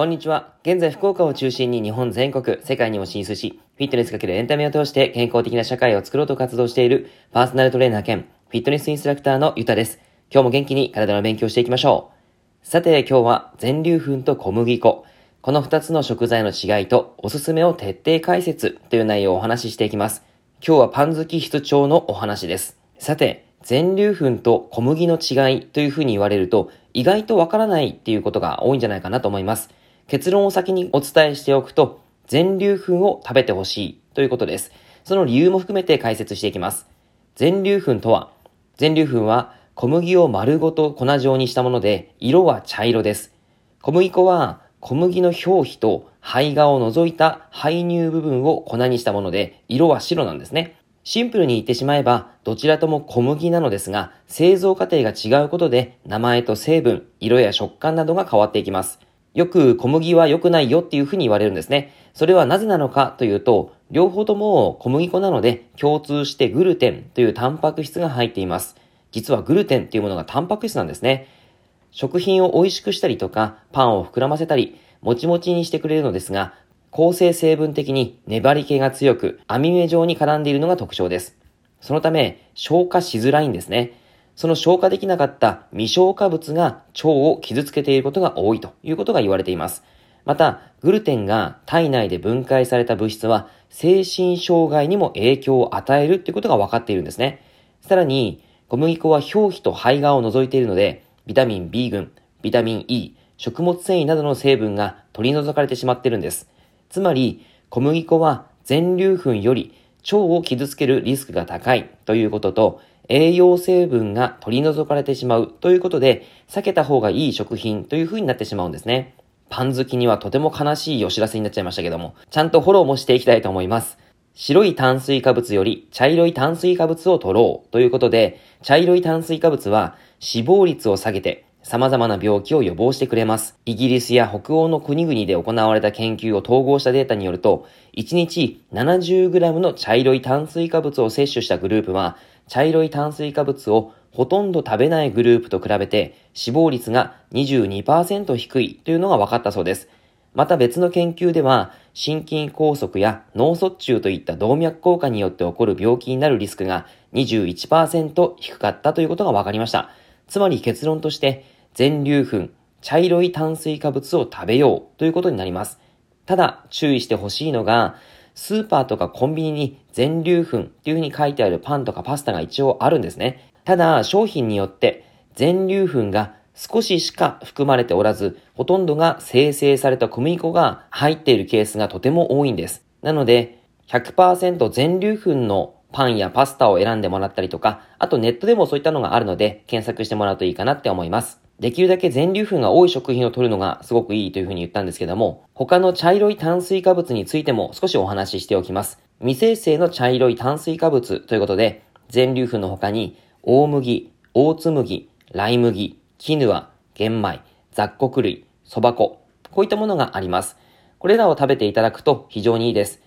こんにちは。現在福岡を中心に日本全国、世界にも進出し、フィットネスかけるエンタメを通して健康的な社会を作ろうと活動しているパーソナルトレーナー兼フィットネスインストラクターのゆたです。今日も元気に体の勉強していきましょう。さて今日は全粒粉と小麦粉。この2つの食材の違いとおすすめを徹底解説という内容をお話ししていきます。今日はパン好き室長のお話です。さて、全粒粉と小麦の違いというふうに言われると意外とわからないっていうことが多いんじゃないかなと思います。結論を先にお伝えしておくと、全粒粉を食べてほしいということです。その理由も含めて解説していきます。全粒粉とは、全粒粉は小麦を丸ごと粉状にしたもので、色は茶色です。小麦粉は小麦の表皮と胚芽を除いた胚乳部分を粉にしたもので、色は白なんですね。シンプルに言ってしまえば、どちらとも小麦なのですが、製造過程が違うことで、名前と成分、色や食感などが変わっていきます。よく小麦は良くないよっていうふうに言われるんですね。それはなぜなのかというと、両方とも小麦粉なので共通してグルテンというタンパク質が入っています。実はグルテンっていうものがタンパク質なんですね。食品を美味しくしたりとか、パンを膨らませたり、もちもちにしてくれるのですが、構成成分的に粘り気が強く、網目状に絡んでいるのが特徴です。そのため、消化しづらいんですね。その消化できなかった未消化物が腸を傷つけていることが多いということが言われています。また、グルテンが体内で分解された物質は精神障害にも影響を与えるということが分かっているんですね。さらに、小麦粉は表皮と胚芽を除いているので、ビタミン B 群、ビタミン E、食物繊維などの成分が取り除かれてしまっているんです。つまり、小麦粉は全粒粉より腸を傷つけるリスクが高いということと、栄養成分が取り除かれてしまうということで、避けた方がいい食品という風になってしまうんですね。パン好きにはとても悲しいお知らせになっちゃいましたけども、ちゃんとフォローもしていきたいと思います。白い炭水化物より茶色い炭水化物を取ろうということで、茶色い炭水化物は死亡率を下げて様々な病気を予防してくれます。イギリスや北欧の国々で行われた研究を統合したデータによると、1日 70g の茶色い炭水化物を摂取したグループは、茶色い炭水化物をほとんど食べないグループと比べて死亡率が22%低いというのが分かったそうです。また別の研究では、心筋梗塞や脳卒中といった動脈硬化によって起こる病気になるリスクが21%低かったということが分かりました。つまり結論として、全粒粉、茶色い炭水化物を食べようということになります。ただ、注意してほしいのが、スーパーとかコンビニに全粒粉っていう風に書いてあるパンとかパスタが一応あるんですね。ただ、商品によって全粒粉が少ししか含まれておらず、ほとんどが生成された小麦粉が入っているケースがとても多いんです。なので、100%全粒粉のパンやパスタを選んでもらったりとか、あとネットでもそういったのがあるので、検索してもらうといいかなって思います。できるだけ全粒粉が多い食品を取るのがすごくいいというふうに言ったんですけども、他の茶色い炭水化物についても少しお話ししておきます。未生成の茶色い炭水化物ということで、全粒粉の他に、大麦、大津麦、ライ麦、キヌア、玄米、雑穀類、蕎麦粉、こういったものがあります。これらを食べていただくと非常にいいです。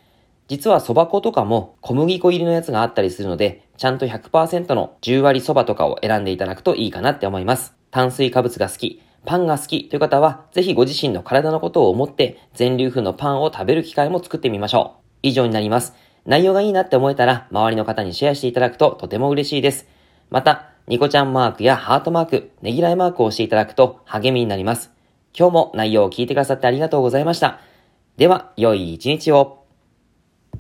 実は蕎麦粉とかも小麦粉入りのやつがあったりするので、ちゃんと100%の10割蕎麦とかを選んでいただくといいかなって思います。炭水化物が好き、パンが好きという方は、ぜひご自身の体のことを思って、全粒粉のパンを食べる機会も作ってみましょう。以上になります。内容がいいなって思えたら、周りの方にシェアしていただくととても嬉しいです。また、ニコちゃんマークやハートマーク、ねぎらいマークをしていただくと励みになります。今日も内容を聞いてくださってありがとうございました。では、良い一日を。